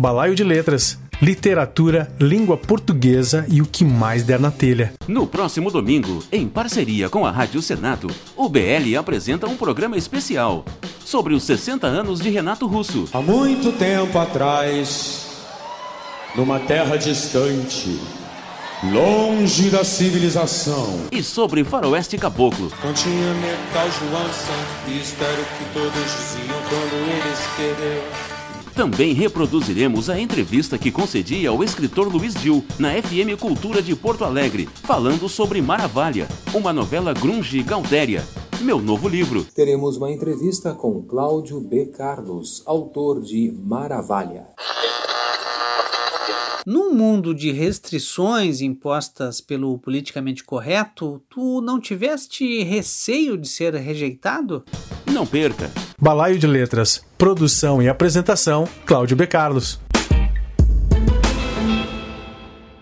Balaio de Letras, literatura, língua portuguesa e o que mais der na telha. No próximo domingo, em parceria com a Rádio Senado, o BL apresenta um programa especial sobre os 60 anos de Renato Russo. Há muito tempo atrás, numa terra distante, longe da civilização, E sobre Faroeste Caboclo. continha metal Joança, e espero que todos diziam quando ele se perdeu. Também reproduziremos a entrevista que concedi ao escritor Luiz Dil na FM Cultura de Porto Alegre, falando sobre Maravalha, uma novela grunge Galdéria, meu novo livro. Teremos uma entrevista com Cláudio B. Carlos, autor de Maravalha. Num mundo de restrições impostas pelo politicamente correto, tu não tiveste receio de ser rejeitado? Não perca! Balaio de Letras, produção e apresentação, Cláudio B. Carlos.